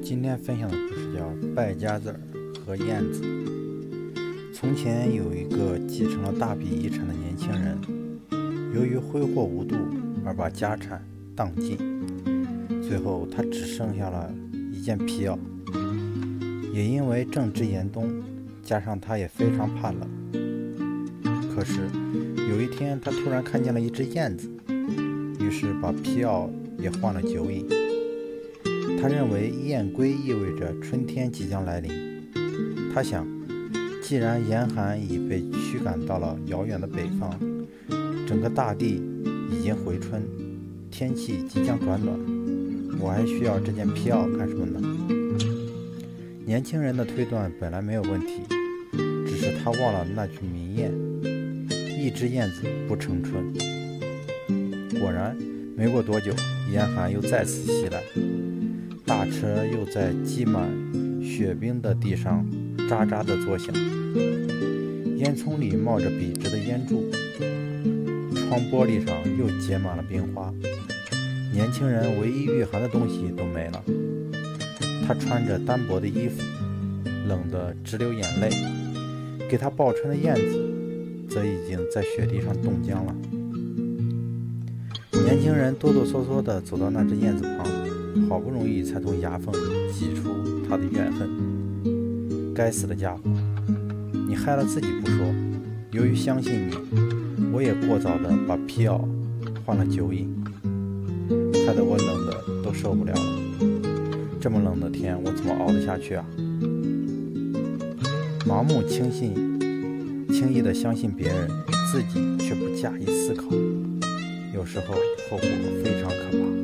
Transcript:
今天分享的故事叫《败家子儿和燕子》。从前有一个继承了大笔遗产的年轻人，由于挥霍无度而把家产荡尽，最后他只剩下了一件皮袄。也因为正值严冬，加上他也非常怕冷。可是有一天，他突然看见了一只燕子，于是把皮袄也换了酒饮。他认为燕归意味着春天即将来临。他想，既然严寒已被驱赶到了遥远的北方，整个大地已经回春，天气即将转暖，我还需要这件皮袄干什么呢？年轻人的推断本来没有问题，只是他忘了那句名谚：“一只燕子不成春。”果然，没过多久，严寒又再次袭来，大车又在积满雪冰的地上喳喳地作响，烟囱里冒着笔直的烟柱，窗玻璃上又结满了冰花，年轻人唯一御寒的东西都没了。他穿着单薄的衣服，冷得直流眼泪；给他报春的燕子，则已经在雪地上冻僵了。年轻人哆哆嗦嗦地走到那只燕子旁，好不容易才从牙缝里挤出他的怨恨：“该死的家伙，你害了自己不说，由于相信你，我也过早的把皮袄换了酒饮，害得我冷得都受不了了。”这么冷的天，我怎么熬得下去啊？盲目轻信、轻易的相信别人，自己却不加以思考，有时候后果非常可怕。